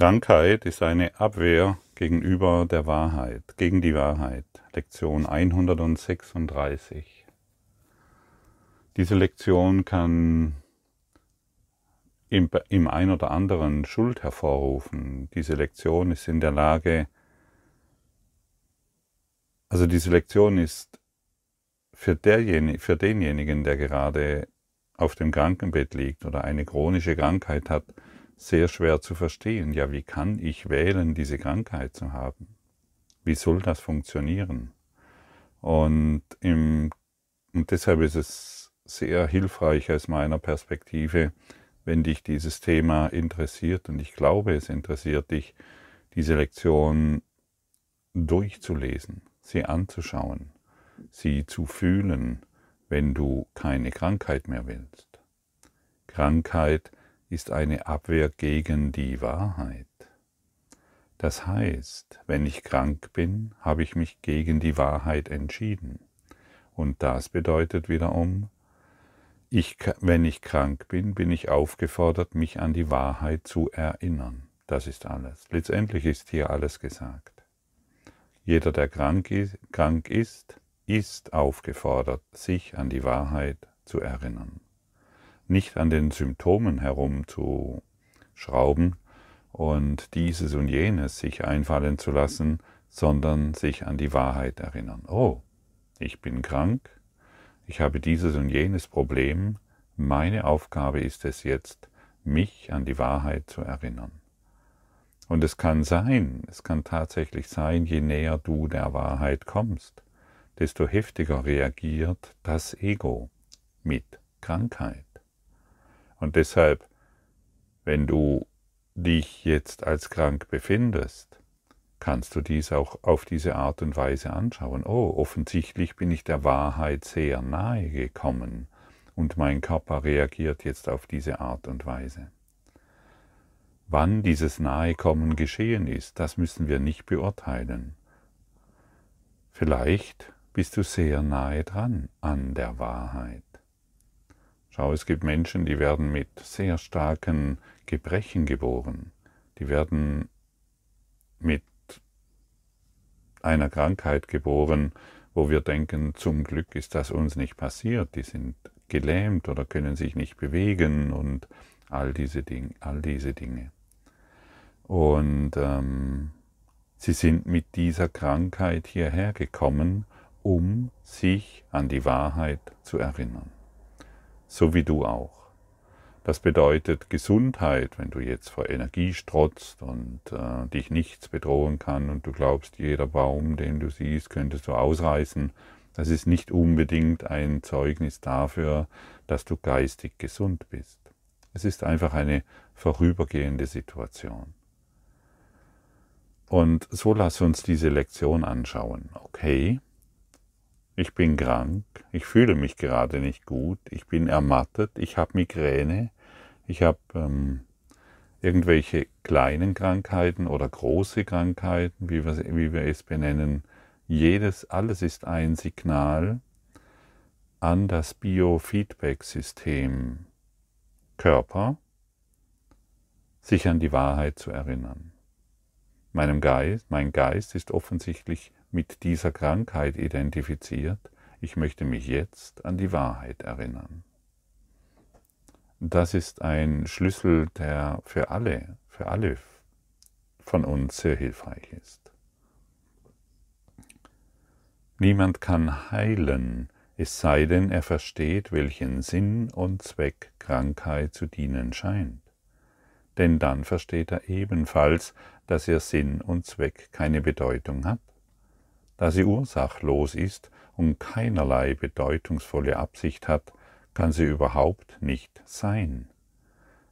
Krankheit ist eine Abwehr gegenüber der Wahrheit, gegen die Wahrheit. Lektion 136. Diese Lektion kann im, im ein oder anderen Schuld hervorrufen. Diese Lektion ist in der Lage, also diese Lektion ist für, derjenige, für denjenigen, der gerade auf dem Krankenbett liegt oder eine chronische Krankheit hat, sehr schwer zu verstehen. Ja, wie kann ich wählen, diese Krankheit zu haben? Wie soll das funktionieren? Und, im, und deshalb ist es sehr hilfreich aus meiner Perspektive, wenn dich dieses Thema interessiert, und ich glaube, es interessiert dich, diese Lektion durchzulesen sie anzuschauen, sie zu fühlen, wenn du keine Krankheit mehr willst. Krankheit ist eine Abwehr gegen die Wahrheit. Das heißt, wenn ich krank bin, habe ich mich gegen die Wahrheit entschieden. Und das bedeutet wiederum, ich, wenn ich krank bin, bin ich aufgefordert, mich an die Wahrheit zu erinnern. Das ist alles. Letztendlich ist hier alles gesagt. Jeder, der krank ist, ist aufgefordert, sich an die Wahrheit zu erinnern. Nicht an den Symptomen herumzuschrauben und dieses und jenes sich einfallen zu lassen, sondern sich an die Wahrheit erinnern. Oh, ich bin krank, ich habe dieses und jenes Problem, meine Aufgabe ist es jetzt, mich an die Wahrheit zu erinnern. Und es kann sein, es kann tatsächlich sein, je näher du der Wahrheit kommst, desto heftiger reagiert das Ego mit Krankheit. Und deshalb, wenn du dich jetzt als krank befindest, kannst du dies auch auf diese Art und Weise anschauen. Oh, offensichtlich bin ich der Wahrheit sehr nahe gekommen und mein Körper reagiert jetzt auf diese Art und Weise. Wann dieses Nahekommen geschehen ist, das müssen wir nicht beurteilen. Vielleicht bist du sehr nahe dran an der Wahrheit. Schau, es gibt Menschen, die werden mit sehr starken Gebrechen geboren. Die werden mit einer Krankheit geboren, wo wir denken, zum Glück ist das uns nicht passiert. Die sind gelähmt oder können sich nicht bewegen und all diese, Ding, all diese Dinge. Und ähm, sie sind mit dieser Krankheit hierher gekommen, um sich an die Wahrheit zu erinnern. So wie du auch. Das bedeutet Gesundheit, wenn du jetzt vor Energie strotzt und äh, dich nichts bedrohen kann und du glaubst, jeder Baum, den du siehst, könntest du ausreißen. Das ist nicht unbedingt ein Zeugnis dafür, dass du geistig gesund bist. Es ist einfach eine vorübergehende Situation. Und so lass uns diese Lektion anschauen. Okay, ich bin krank, ich fühle mich gerade nicht gut, ich bin ermattet, ich habe Migräne, ich habe ähm, irgendwelche kleinen Krankheiten oder große Krankheiten, wie wir, wie wir es benennen. Jedes, alles ist ein Signal an das Biofeedback-System. Körper, sich an die Wahrheit zu erinnern. Meinem Geist, mein Geist ist offensichtlich mit dieser Krankheit identifiziert. Ich möchte mich jetzt an die Wahrheit erinnern. Das ist ein Schlüssel, der für alle, für alle von uns sehr hilfreich ist. Niemand kann heilen, es sei denn, er versteht, welchen Sinn und Zweck Krankheit zu dienen scheint. Denn dann versteht er ebenfalls, dass ihr Sinn und Zweck keine Bedeutung hat, da sie ursachlos ist und keinerlei bedeutungsvolle Absicht hat, kann sie überhaupt nicht sein.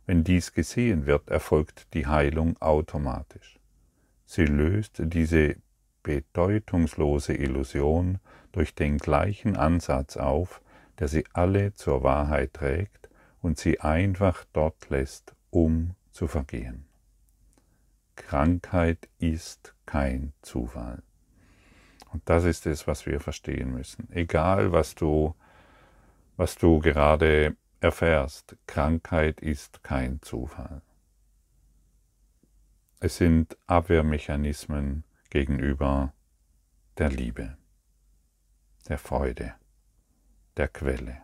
Wenn dies gesehen wird, erfolgt die Heilung automatisch. Sie löst diese bedeutungslose Illusion durch den gleichen Ansatz auf, der sie alle zur Wahrheit trägt und sie einfach dort lässt, um zu vergehen. Krankheit ist kein Zufall. Und das ist es, was wir verstehen müssen. Egal, was du, was du gerade erfährst, Krankheit ist kein Zufall. es sind Abwehrmechanismen gegenüber der Liebe, der Freude, der Quelle.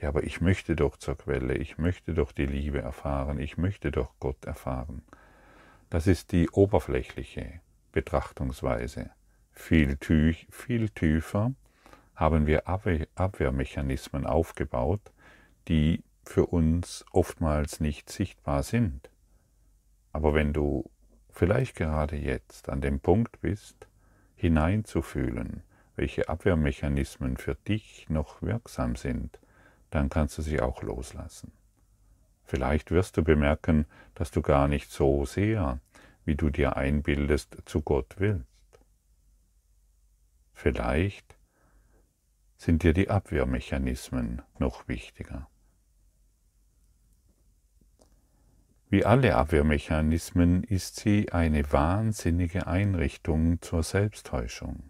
Ja, aber ich möchte doch zur Quelle, ich möchte doch die Liebe erfahren, ich möchte doch Gott erfahren. Das ist die oberflächliche Betrachtungsweise. Viel, viel tiefer haben wir Abwehrmechanismen aufgebaut, die für uns oftmals nicht sichtbar sind. Aber wenn du vielleicht gerade jetzt an dem Punkt bist, hineinzufühlen, welche Abwehrmechanismen für dich noch wirksam sind, dann kannst du sie auch loslassen. Vielleicht wirst du bemerken, dass du gar nicht so sehr, wie du dir einbildest, zu Gott willst. Vielleicht sind dir die Abwehrmechanismen noch wichtiger. Wie alle Abwehrmechanismen ist sie eine wahnsinnige Einrichtung zur Selbsttäuschung.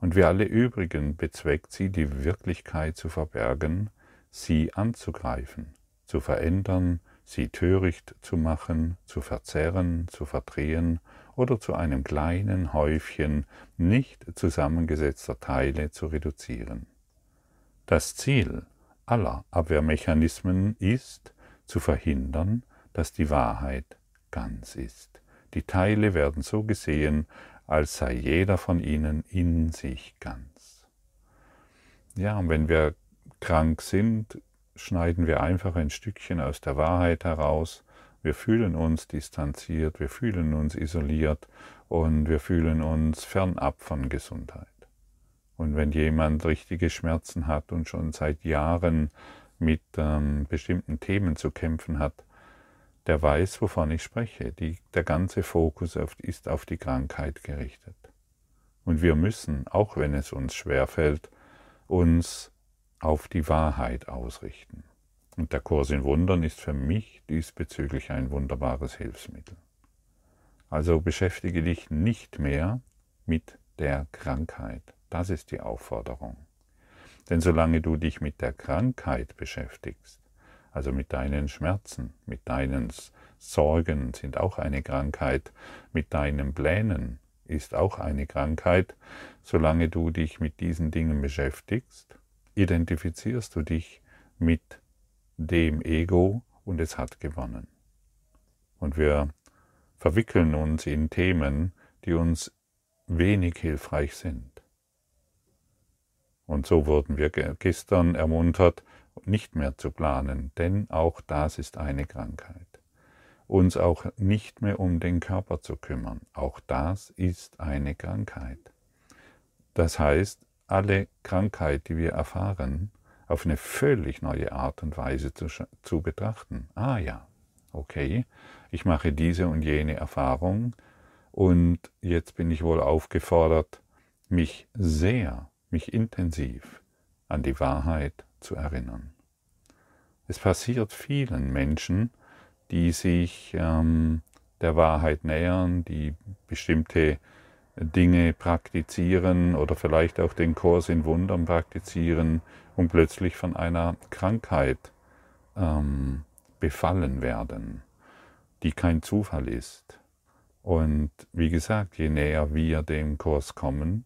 Und wie alle übrigen bezweckt sie die Wirklichkeit zu verbergen, sie anzugreifen, zu verändern, sie töricht zu machen, zu verzerren, zu verdrehen oder zu einem kleinen Häufchen nicht zusammengesetzter Teile zu reduzieren. Das Ziel aller Abwehrmechanismen ist, zu verhindern, dass die Wahrheit ganz ist. Die Teile werden so gesehen, als sei jeder von ihnen in sich ganz. Ja, und wenn wir krank sind, schneiden wir einfach ein Stückchen aus der Wahrheit heraus. Wir fühlen uns distanziert, wir fühlen uns isoliert und wir fühlen uns fernab von Gesundheit. Und wenn jemand richtige Schmerzen hat und schon seit Jahren mit ähm, bestimmten Themen zu kämpfen hat, der weiß, wovon ich spreche. Die, der ganze Fokus auf, ist auf die Krankheit gerichtet. Und wir müssen, auch wenn es uns schwerfällt, uns auf die Wahrheit ausrichten. Und der Kurs in Wundern ist für mich diesbezüglich ein wunderbares Hilfsmittel. Also beschäftige dich nicht mehr mit der Krankheit. Das ist die Aufforderung. Denn solange du dich mit der Krankheit beschäftigst, also mit deinen Schmerzen, mit deinen Sorgen sind auch eine Krankheit, mit deinen Plänen ist auch eine Krankheit. Solange du dich mit diesen Dingen beschäftigst, identifizierst du dich mit dem Ego und es hat gewonnen. Und wir verwickeln uns in Themen, die uns wenig hilfreich sind. Und so wurden wir gestern ermuntert, nicht mehr zu planen, denn auch das ist eine Krankheit. Uns auch nicht mehr um den Körper zu kümmern, auch das ist eine Krankheit. Das heißt, alle Krankheit, die wir erfahren, auf eine völlig neue Art und Weise zu, zu betrachten. Ah ja, okay, ich mache diese und jene Erfahrung und jetzt bin ich wohl aufgefordert, mich sehr, mich intensiv an die Wahrheit zu erinnern. Es passiert vielen Menschen, die sich ähm, der Wahrheit nähern, die bestimmte Dinge praktizieren oder vielleicht auch den Kurs in Wundern praktizieren und plötzlich von einer Krankheit ähm, befallen werden, die kein Zufall ist. Und wie gesagt, je näher wir dem Kurs kommen,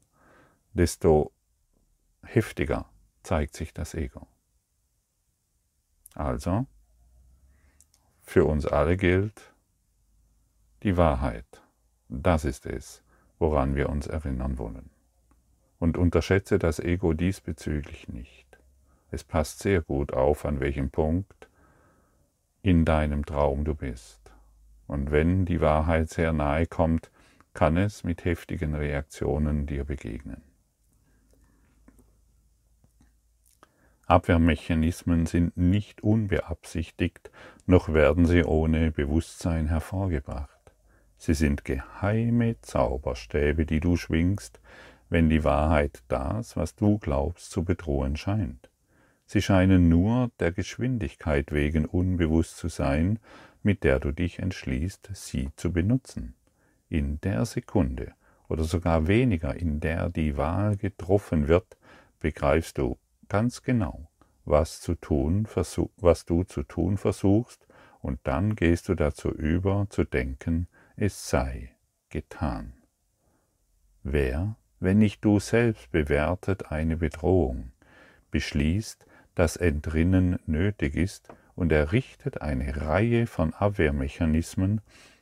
desto heftiger zeigt sich das Ego. Also, für uns alle gilt die Wahrheit. Das ist es, woran wir uns erinnern wollen. Und unterschätze das Ego diesbezüglich nicht. Es passt sehr gut auf, an welchem Punkt in deinem Traum du bist. Und wenn die Wahrheit sehr nahe kommt, kann es mit heftigen Reaktionen dir begegnen. Abwehrmechanismen sind nicht unbeabsichtigt, noch werden sie ohne Bewusstsein hervorgebracht. Sie sind geheime Zauberstäbe, die du schwingst, wenn die Wahrheit das, was du glaubst, zu bedrohen scheint. Sie scheinen nur der Geschwindigkeit wegen unbewusst zu sein, mit der du dich entschließt, sie zu benutzen. In der Sekunde oder sogar weniger, in der die Wahl getroffen wird, begreifst du, ganz genau, was, zu tun, was du zu tun versuchst, und dann gehst du dazu über, zu denken, es sei getan. Wer, wenn nicht du selbst bewertet eine Bedrohung, beschließt, dass Entrinnen nötig ist und errichtet eine Reihe von Abwehrmechanismen,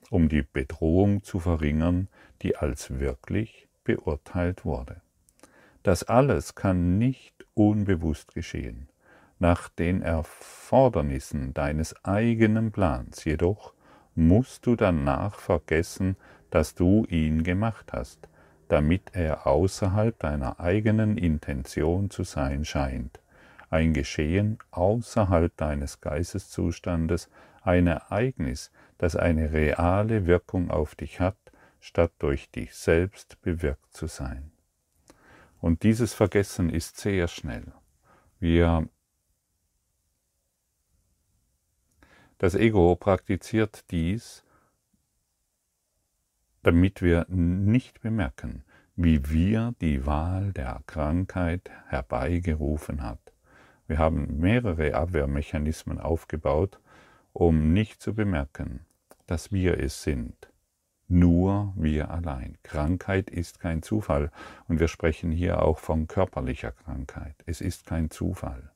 um die Bedrohung zu verringern, die als wirklich beurteilt wurde. Das alles kann nicht unbewusst geschehen. Nach den Erfordernissen deines eigenen Plans jedoch musst du danach vergessen, dass du ihn gemacht hast, damit er außerhalb deiner eigenen Intention zu sein scheint, ein Geschehen außerhalb deines Geisteszustandes, ein Ereignis, das eine reale Wirkung auf dich hat, statt durch dich selbst bewirkt zu sein. Und dieses Vergessen ist sehr schnell. Wir das Ego praktiziert dies, damit wir nicht bemerken, wie wir die Wahl der Krankheit herbeigerufen hat. Wir haben mehrere Abwehrmechanismen aufgebaut, um nicht zu bemerken, dass wir es sind. Nur wir allein. Krankheit ist kein Zufall und wir sprechen hier auch von körperlicher Krankheit. Es ist kein Zufall.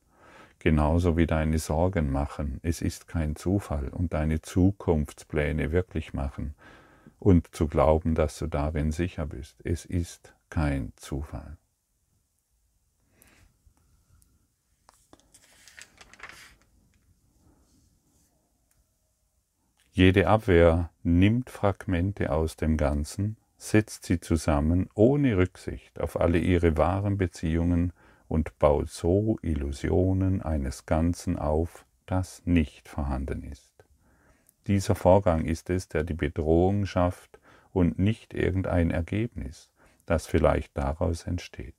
Genauso wie deine Sorgen machen. Es ist kein Zufall und deine Zukunftspläne wirklich machen und zu glauben, dass du darin sicher bist. Es ist kein Zufall. Jede Abwehr nimmt Fragmente aus dem Ganzen, setzt sie zusammen ohne Rücksicht auf alle ihre wahren Beziehungen und baut so Illusionen eines Ganzen auf, das nicht vorhanden ist. Dieser Vorgang ist es, der die Bedrohung schafft und nicht irgendein Ergebnis, das vielleicht daraus entsteht.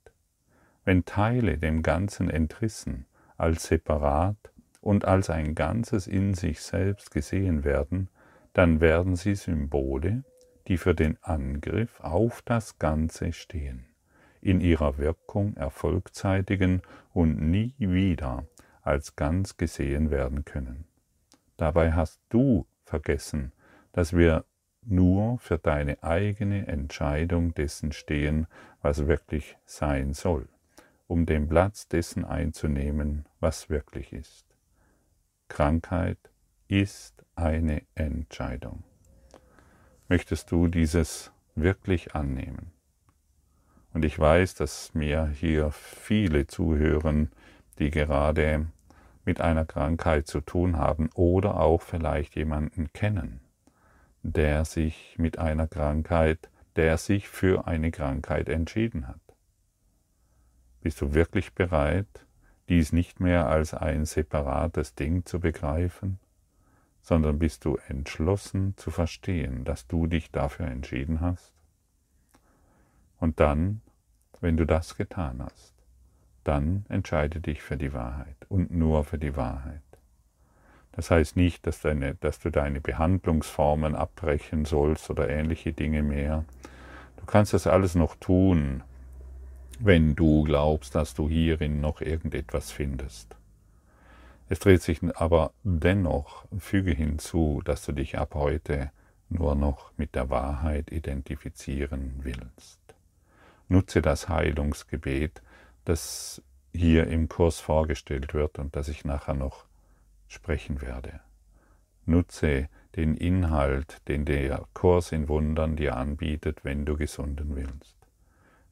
Wenn Teile dem Ganzen entrissen, als separat und als ein Ganzes in sich selbst gesehen werden, dann werden sie Symbole, die für den Angriff auf das Ganze stehen, in ihrer Wirkung erfolgzeitigen und nie wieder als ganz gesehen werden können. Dabei hast du vergessen, dass wir nur für deine eigene Entscheidung dessen stehen, was wirklich sein soll, um den Platz dessen einzunehmen, was wirklich ist. Krankheit ist eine Entscheidung. Möchtest du dieses wirklich annehmen? Und ich weiß, dass mir hier viele zuhören, die gerade mit einer Krankheit zu tun haben oder auch vielleicht jemanden kennen, der sich mit einer Krankheit, der sich für eine Krankheit entschieden hat. Bist du wirklich bereit, dies nicht mehr als ein separates Ding zu begreifen, sondern bist du entschlossen zu verstehen, dass du dich dafür entschieden hast? Und dann, wenn du das getan hast, dann entscheide dich für die Wahrheit und nur für die Wahrheit. Das heißt nicht, dass, deine, dass du deine Behandlungsformen abbrechen sollst oder ähnliche Dinge mehr. Du kannst das alles noch tun, wenn du glaubst, dass du hierin noch irgendetwas findest. Es dreht sich aber dennoch, füge hinzu, dass du dich ab heute nur noch mit der Wahrheit identifizieren willst. Nutze das Heilungsgebet, das hier im Kurs vorgestellt wird und das ich nachher noch sprechen werde. Nutze den Inhalt, den der Kurs in Wundern dir anbietet, wenn du gesunden willst.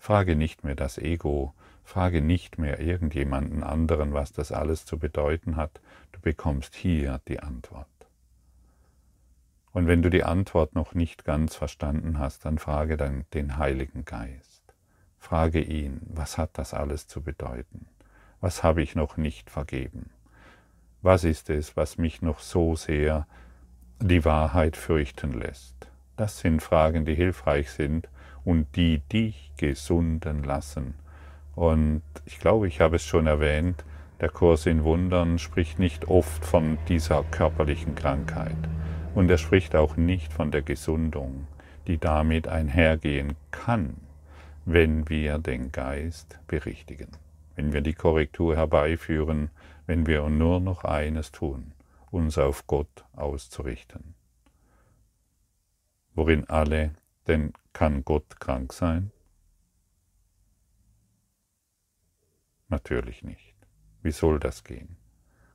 Frage nicht mehr das Ego, Frage nicht mehr irgendjemanden anderen, was das alles zu bedeuten hat, du bekommst hier die Antwort. Und wenn du die Antwort noch nicht ganz verstanden hast, dann frage dann den Heiligen Geist. Frage ihn, was hat das alles zu bedeuten? Was habe ich noch nicht vergeben? Was ist es, was mich noch so sehr die Wahrheit fürchten lässt? Das sind Fragen, die hilfreich sind und die dich gesunden lassen und ich glaube, ich habe es schon erwähnt, der Kurs in Wundern spricht nicht oft von dieser körperlichen Krankheit. Und er spricht auch nicht von der Gesundung, die damit einhergehen kann, wenn wir den Geist berichtigen, wenn wir die Korrektur herbeiführen, wenn wir nur noch eines tun, uns auf Gott auszurichten. worin alle, denn kann Gott krank sein? Natürlich nicht. Wie soll das gehen?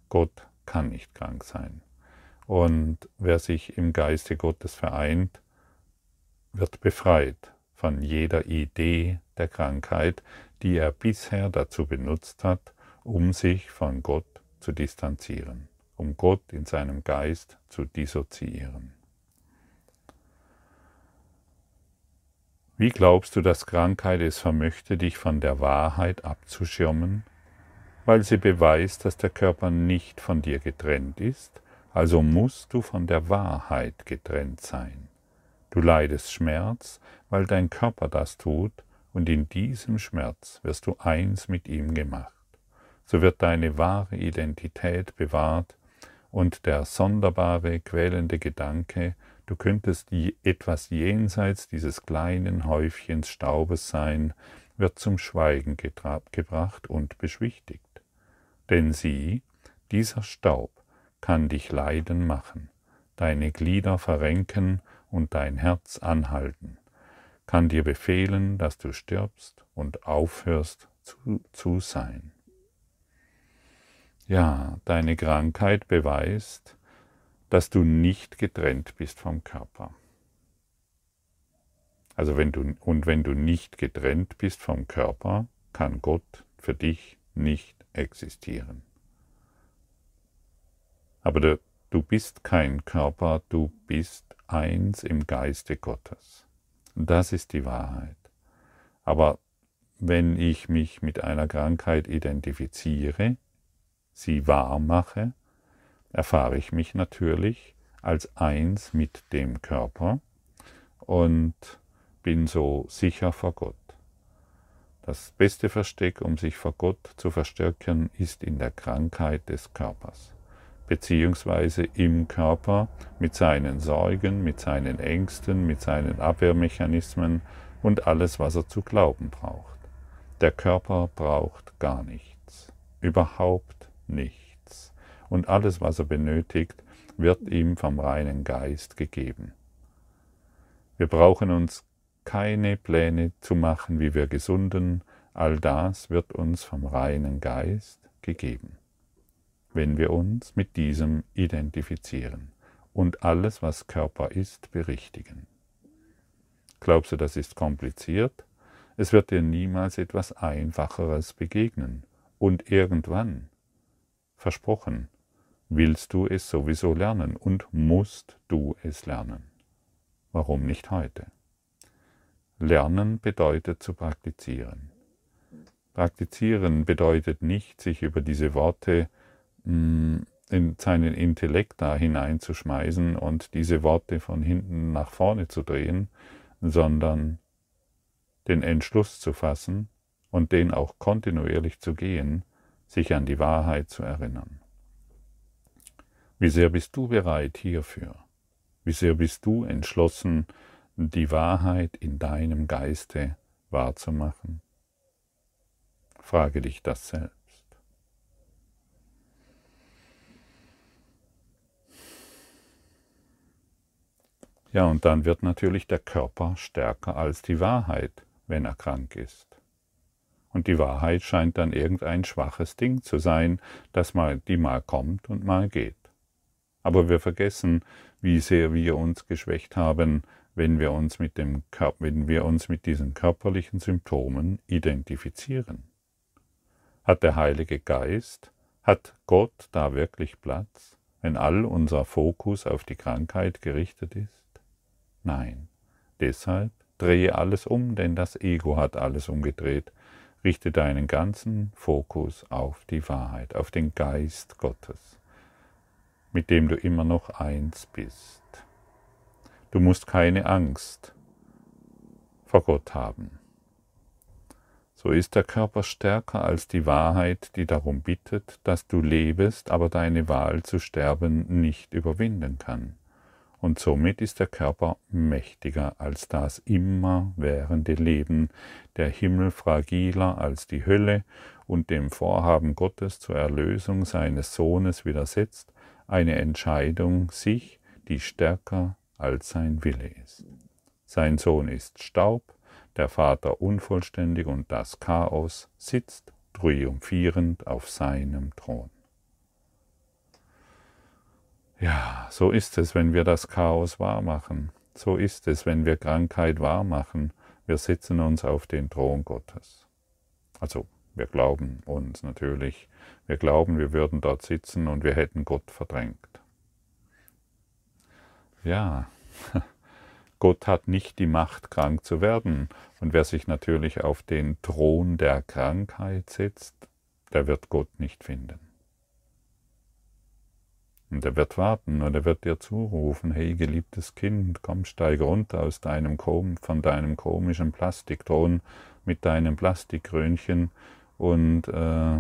Gott kann nicht krank sein. Und wer sich im Geiste Gottes vereint, wird befreit von jeder Idee der Krankheit, die er bisher dazu benutzt hat, um sich von Gott zu distanzieren, um Gott in seinem Geist zu dissoziieren. Wie glaubst du, dass Krankheit es vermöchte, dich von der Wahrheit abzuschirmen? Weil sie beweist, dass der Körper nicht von dir getrennt ist, also musst du von der Wahrheit getrennt sein. Du leidest Schmerz, weil dein Körper das tut, und in diesem Schmerz wirst du eins mit ihm gemacht. So wird deine wahre Identität bewahrt und der sonderbare, quälende Gedanke, du könntest etwas jenseits dieses kleinen Häufchens Staubes sein, wird zum Schweigen gebracht und beschwichtigt. Denn sieh, dieser Staub kann dich leiden machen, deine Glieder verrenken und dein Herz anhalten, kann dir befehlen, dass du stirbst und aufhörst zu, zu sein. Ja, deine Krankheit beweist, dass du nicht getrennt bist vom Körper. Also wenn du, und wenn du nicht getrennt bist vom Körper, kann Gott für dich nicht existieren. Aber du, du bist kein Körper, du bist eins im Geiste Gottes. Das ist die Wahrheit. Aber wenn ich mich mit einer Krankheit identifiziere, sie wahr mache, erfahre ich mich natürlich als eins mit dem Körper und bin so sicher vor Gott. Das beste Versteck, um sich vor Gott zu verstärken, ist in der Krankheit des Körpers, beziehungsweise im Körper mit seinen Sorgen, mit seinen Ängsten, mit seinen Abwehrmechanismen und alles, was er zu glauben braucht. Der Körper braucht gar nichts, überhaupt nichts. Und alles, was er benötigt, wird ihm vom reinen Geist gegeben. Wir brauchen uns keine Pläne zu machen, wie wir gesunden, all das wird uns vom reinen Geist gegeben, wenn wir uns mit diesem identifizieren und alles, was Körper ist, berichtigen. Glaubst du, das ist kompliziert? Es wird dir niemals etwas Einfacheres begegnen. Und irgendwann, versprochen, willst du es sowieso lernen und musst du es lernen. Warum nicht heute? Lernen bedeutet zu praktizieren. Praktizieren bedeutet nicht, sich über diese Worte mm, in seinen Intellekt da hineinzuschmeißen und diese Worte von hinten nach vorne zu drehen, sondern den Entschluss zu fassen und den auch kontinuierlich zu gehen, sich an die Wahrheit zu erinnern. Wie sehr bist du bereit hierfür? Wie sehr bist du entschlossen, die Wahrheit in deinem Geiste wahrzumachen? Frage dich das selbst. Ja, und dann wird natürlich der Körper stärker als die Wahrheit, wenn er krank ist. Und die Wahrheit scheint dann irgendein schwaches Ding zu sein, das mal, die mal kommt und mal geht. Aber wir vergessen, wie sehr wir uns geschwächt haben, wenn wir uns mit, dem, wenn wir uns mit diesen körperlichen Symptomen identifizieren. Hat der Heilige Geist, hat Gott da wirklich Platz, wenn all unser Fokus auf die Krankheit gerichtet ist? Nein. Deshalb drehe alles um, denn das Ego hat alles umgedreht. Richte deinen ganzen Fokus auf die Wahrheit, auf den Geist Gottes, mit dem du immer noch eins bist. Du musst keine Angst vor Gott haben. So ist der Körper stärker als die Wahrheit, die darum bittet, dass du lebest, aber deine Wahl zu sterben nicht überwinden kann. Und somit ist der Körper mächtiger als das immerwährende Leben, der Himmel fragiler als die Hölle und dem Vorhaben Gottes zur Erlösung seines Sohnes widersetzt, eine Entscheidung sich, die stärker als sein Wille ist. Sein Sohn ist Staub, der Vater unvollständig und das Chaos sitzt triumphierend auf seinem Thron. Ja, so ist es, wenn wir das Chaos wahrmachen. So ist es, wenn wir Krankheit wahrmachen. Wir setzen uns auf den Thron Gottes. Also, wir glauben uns natürlich. Wir glauben, wir würden dort sitzen und wir hätten Gott verdrängt. Ja, Gott hat nicht die Macht, krank zu werden. Und wer sich natürlich auf den Thron der Krankheit setzt, der wird Gott nicht finden. Und er wird warten und er wird dir zurufen, hey geliebtes Kind, komm, steig runter aus deinem von deinem komischen Plastikthron mit deinem Plastikkrönchen und, äh,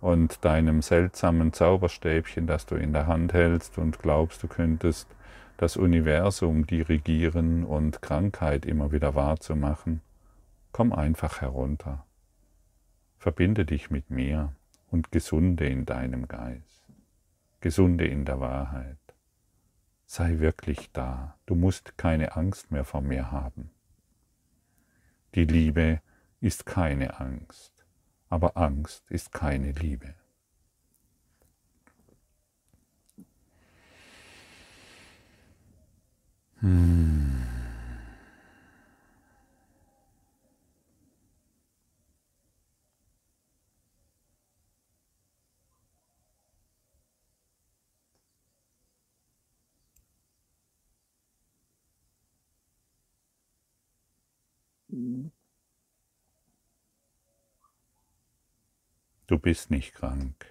und deinem seltsamen Zauberstäbchen, das du in der Hand hältst und glaubst, du könntest das Universum dirigieren und Krankheit immer wieder wahrzumachen. Komm einfach herunter. Verbinde dich mit mir und gesunde in deinem Geist. Gesunde in der Wahrheit. Sei wirklich da. Du musst keine Angst mehr vor mir haben. Die Liebe ist keine Angst, aber Angst ist keine Liebe. Hmm. Bist nicht krank.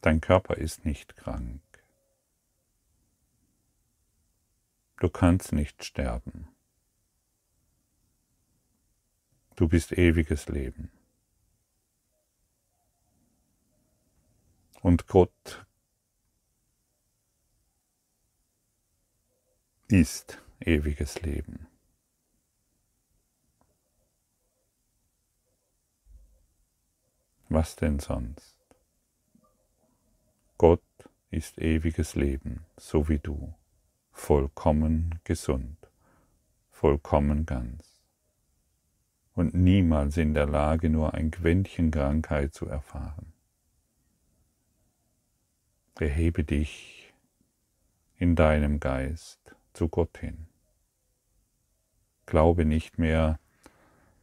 Dein Körper ist nicht krank. Du kannst nicht sterben. Du bist ewiges Leben. Und Gott ist ewiges Leben. Was denn sonst? Gott ist ewiges Leben, so wie du vollkommen gesund, vollkommen ganz und niemals in der Lage, nur ein Quäntchen Krankheit zu erfahren. Erhebe dich in deinem Geist zu Gott hin. Glaube nicht mehr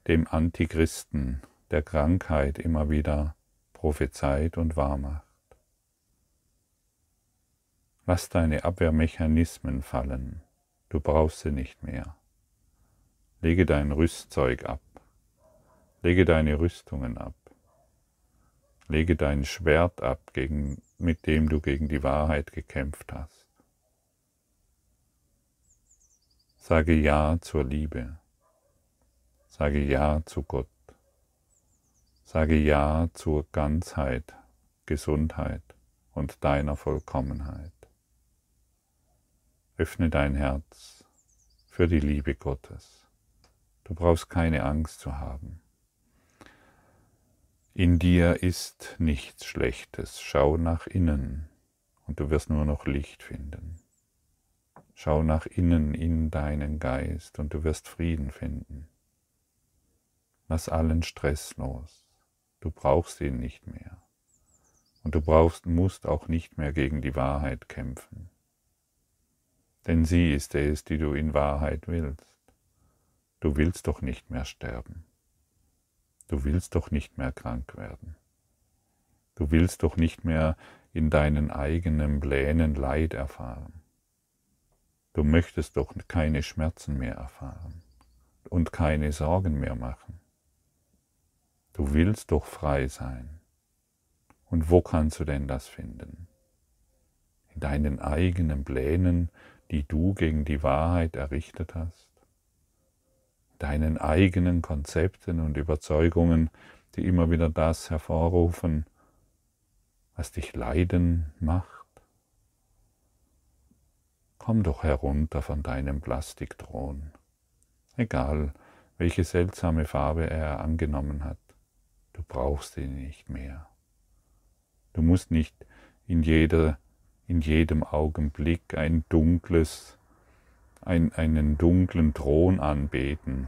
dem Antichristen der Krankheit immer wieder prophezeit und wahrmacht. Lass deine Abwehrmechanismen fallen, du brauchst sie nicht mehr. Lege dein Rüstzeug ab, lege deine Rüstungen ab, lege dein Schwert ab, gegen, mit dem du gegen die Wahrheit gekämpft hast. Sage Ja zur Liebe, sage Ja zu Gott, sage Ja zur Ganzheit, Gesundheit und deiner Vollkommenheit. Öffne dein Herz für die Liebe Gottes. Du brauchst keine Angst zu haben. In dir ist nichts Schlechtes. Schau nach innen und du wirst nur noch Licht finden. Schau nach innen in deinen Geist und du wirst Frieden finden. Lass allen Stress los. Du brauchst ihn nicht mehr. Und du brauchst, musst auch nicht mehr gegen die Wahrheit kämpfen denn sie ist es, die du in Wahrheit willst. Du willst doch nicht mehr sterben. Du willst doch nicht mehr krank werden. Du willst doch nicht mehr in deinen eigenen Plänen Leid erfahren. Du möchtest doch keine Schmerzen mehr erfahren und keine Sorgen mehr machen. Du willst doch frei sein. Und wo kannst du denn das finden? In deinen eigenen Plänen, die du gegen die Wahrheit errichtet hast, deinen eigenen Konzepten und Überzeugungen, die immer wieder das hervorrufen, was dich leiden macht. Komm doch herunter von deinem Plastikthron, egal welche seltsame Farbe er angenommen hat, du brauchst ihn nicht mehr. Du musst nicht in jeder in jedem Augenblick ein dunkles, ein, einen dunklen Thron anbeten,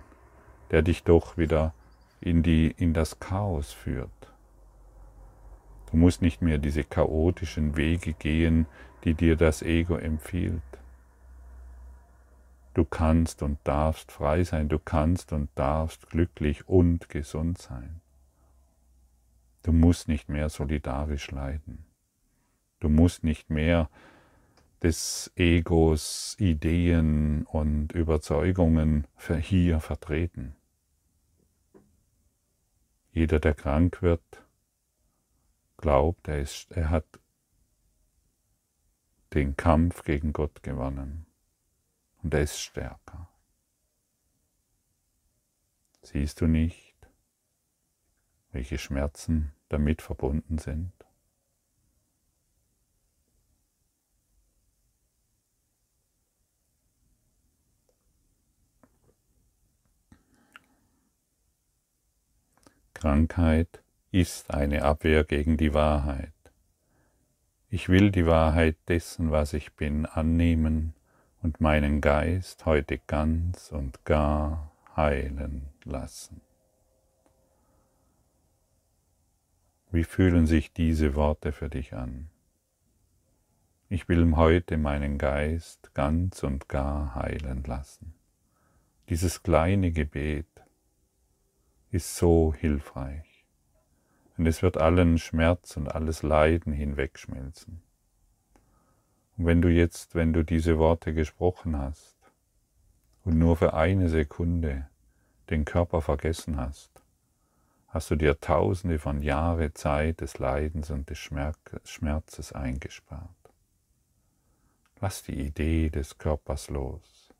der dich doch wieder in, die, in das Chaos führt. Du musst nicht mehr diese chaotischen Wege gehen, die dir das Ego empfiehlt. Du kannst und darfst frei sein, du kannst und darfst glücklich und gesund sein. Du musst nicht mehr solidarisch leiden. Du musst nicht mehr des Egos Ideen und Überzeugungen hier vertreten. Jeder, der krank wird, glaubt, er, ist, er hat den Kampf gegen Gott gewonnen und er ist stärker. Siehst du nicht, welche Schmerzen damit verbunden sind? Krankheit ist eine Abwehr gegen die Wahrheit. Ich will die Wahrheit dessen, was ich bin, annehmen und meinen Geist heute ganz und gar heilen lassen. Wie fühlen sich diese Worte für dich an? Ich will heute meinen Geist ganz und gar heilen lassen. Dieses kleine Gebet ist so hilfreich. Und es wird allen Schmerz und alles Leiden hinwegschmelzen. Und wenn du jetzt, wenn du diese Worte gesprochen hast und nur für eine Sekunde den Körper vergessen hast, hast du dir tausende von Jahre Zeit des Leidens und des Schmerzes eingespart. Lass die Idee des Körpers los.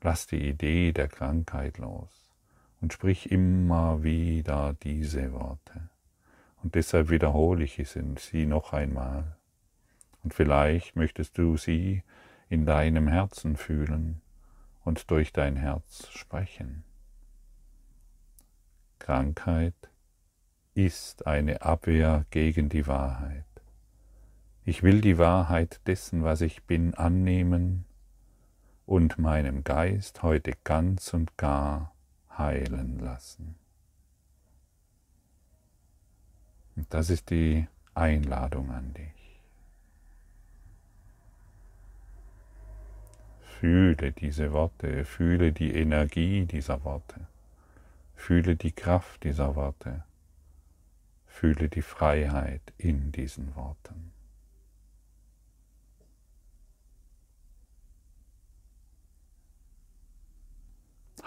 Lass die Idee der Krankheit los und sprich immer wieder diese Worte. Und deshalb wiederhole ich sie noch einmal. Und vielleicht möchtest du sie in deinem Herzen fühlen und durch dein Herz sprechen. Krankheit ist eine Abwehr gegen die Wahrheit. Ich will die Wahrheit dessen, was ich bin, annehmen und meinem Geist heute ganz und gar heilen lassen. Und das ist die Einladung an dich. Fühle diese Worte, fühle die Energie dieser Worte, fühle die Kraft dieser Worte, fühle die Freiheit in diesen Worten.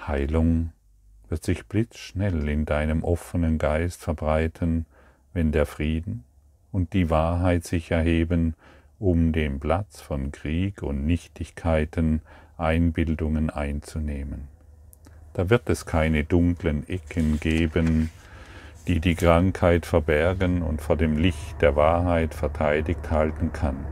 Heilung wird sich blitzschnell in deinem offenen Geist verbreiten, wenn der Frieden und die Wahrheit sich erheben, um den Platz von Krieg und Nichtigkeiten, Einbildungen einzunehmen. Da wird es keine dunklen Ecken geben, die die Krankheit verbergen und vor dem Licht der Wahrheit verteidigt halten kann.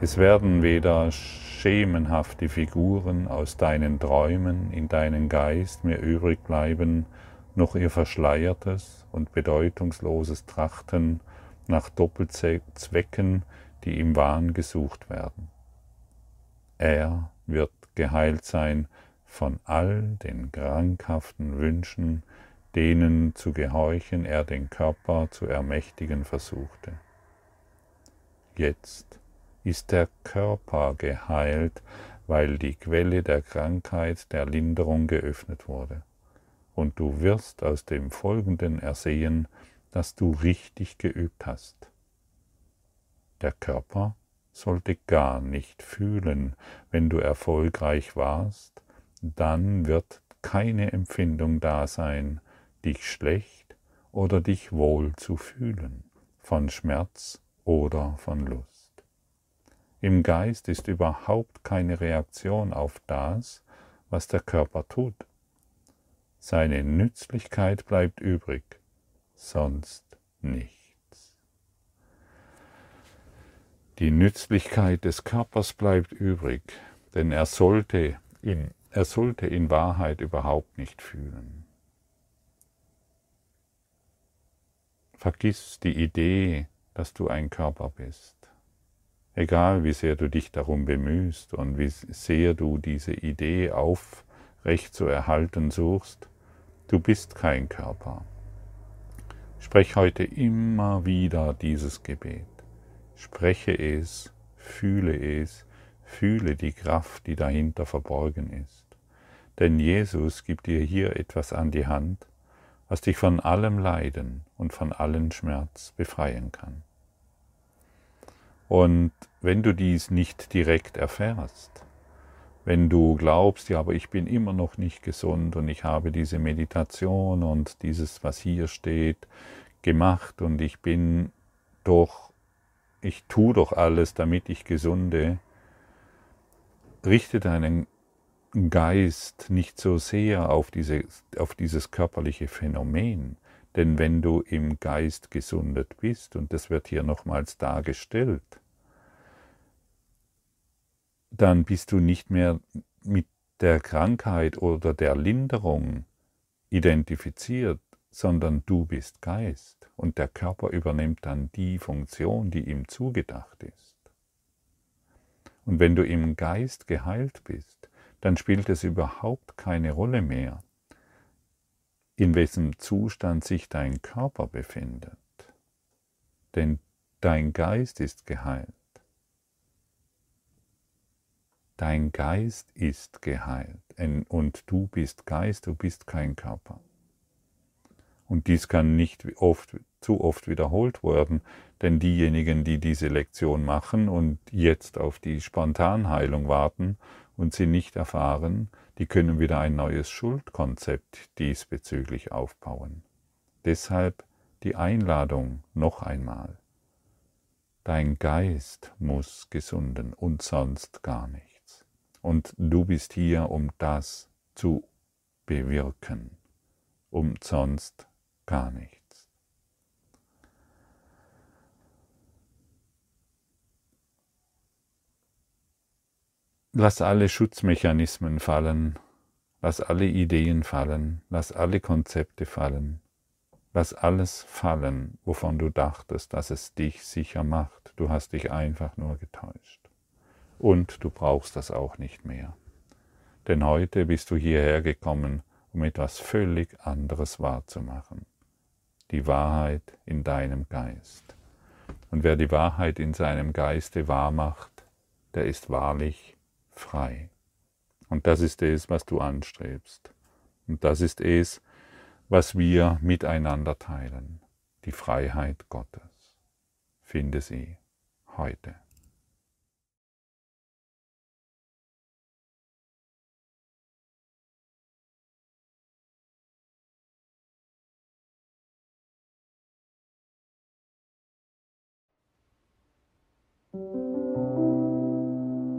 Es werden weder schemenhafte Figuren aus deinen Träumen in deinen Geist mehr übrig bleiben, noch ihr verschleiertes und bedeutungsloses Trachten nach Doppelzwecken, die im Wahn gesucht werden. Er wird geheilt sein von all den krankhaften Wünschen, denen zu gehorchen er den Körper zu ermächtigen versuchte. Jetzt ist der Körper geheilt, weil die Quelle der Krankheit der Linderung geöffnet wurde. Und du wirst aus dem Folgenden ersehen, dass du richtig geübt hast. Der Körper sollte gar nicht fühlen, wenn du erfolgreich warst, dann wird keine Empfindung da sein, dich schlecht oder dich wohl zu fühlen, von Schmerz oder von Lust. Im Geist ist überhaupt keine Reaktion auf das, was der Körper tut. Seine Nützlichkeit bleibt übrig, sonst nichts. Die Nützlichkeit des Körpers bleibt übrig, denn er sollte in, er sollte in Wahrheit überhaupt nicht fühlen. Vergiss die Idee, dass du ein Körper bist. egal wie sehr du dich darum bemühst und wie sehr du diese Idee aufrecht zu erhalten suchst, du bist kein Körper. Sprech heute immer wieder dieses Gebet. Spreche es, fühle es, fühle die Kraft, die dahinter verborgen ist. Denn Jesus gibt dir hier etwas an die Hand, was dich von allem Leiden und von allen Schmerz befreien kann. Und wenn du dies nicht direkt erfährst, wenn du glaubst, ja, aber ich bin immer noch nicht gesund und ich habe diese Meditation und dieses, was hier steht, gemacht und ich bin doch, ich tue doch alles, damit ich gesunde, richte deinen Geist nicht so sehr auf, diese, auf dieses körperliche Phänomen, denn wenn du im Geist gesundet bist, und das wird hier nochmals dargestellt, dann bist du nicht mehr mit der Krankheit oder der Linderung identifiziert, sondern du bist Geist und der Körper übernimmt dann die Funktion, die ihm zugedacht ist. Und wenn du im Geist geheilt bist, dann spielt es überhaupt keine Rolle mehr, in welchem Zustand sich dein Körper befindet. Denn dein Geist ist geheilt. Dein Geist ist geheilt und du bist Geist, du bist kein Körper. Und dies kann nicht oft, zu oft wiederholt werden, denn diejenigen, die diese Lektion machen und jetzt auf die Spontanheilung warten und sie nicht erfahren, die können wieder ein neues Schuldkonzept diesbezüglich aufbauen. Deshalb die Einladung noch einmal. Dein Geist muss gesunden und sonst gar nicht. Und du bist hier, um das zu bewirken, umsonst gar nichts. Lass alle Schutzmechanismen fallen, lass alle Ideen fallen, lass alle Konzepte fallen, lass alles fallen, wovon du dachtest, dass es dich sicher macht. Du hast dich einfach nur getäuscht und du brauchst das auch nicht mehr. Denn heute bist du hierher gekommen, um etwas völlig anderes wahrzumachen. Die Wahrheit in deinem Geist. Und wer die Wahrheit in seinem Geiste wahrmacht, der ist wahrlich frei. Und das ist es, was du anstrebst. Und das ist es, was wir miteinander teilen. Die Freiheit Gottes. Finde sie heute.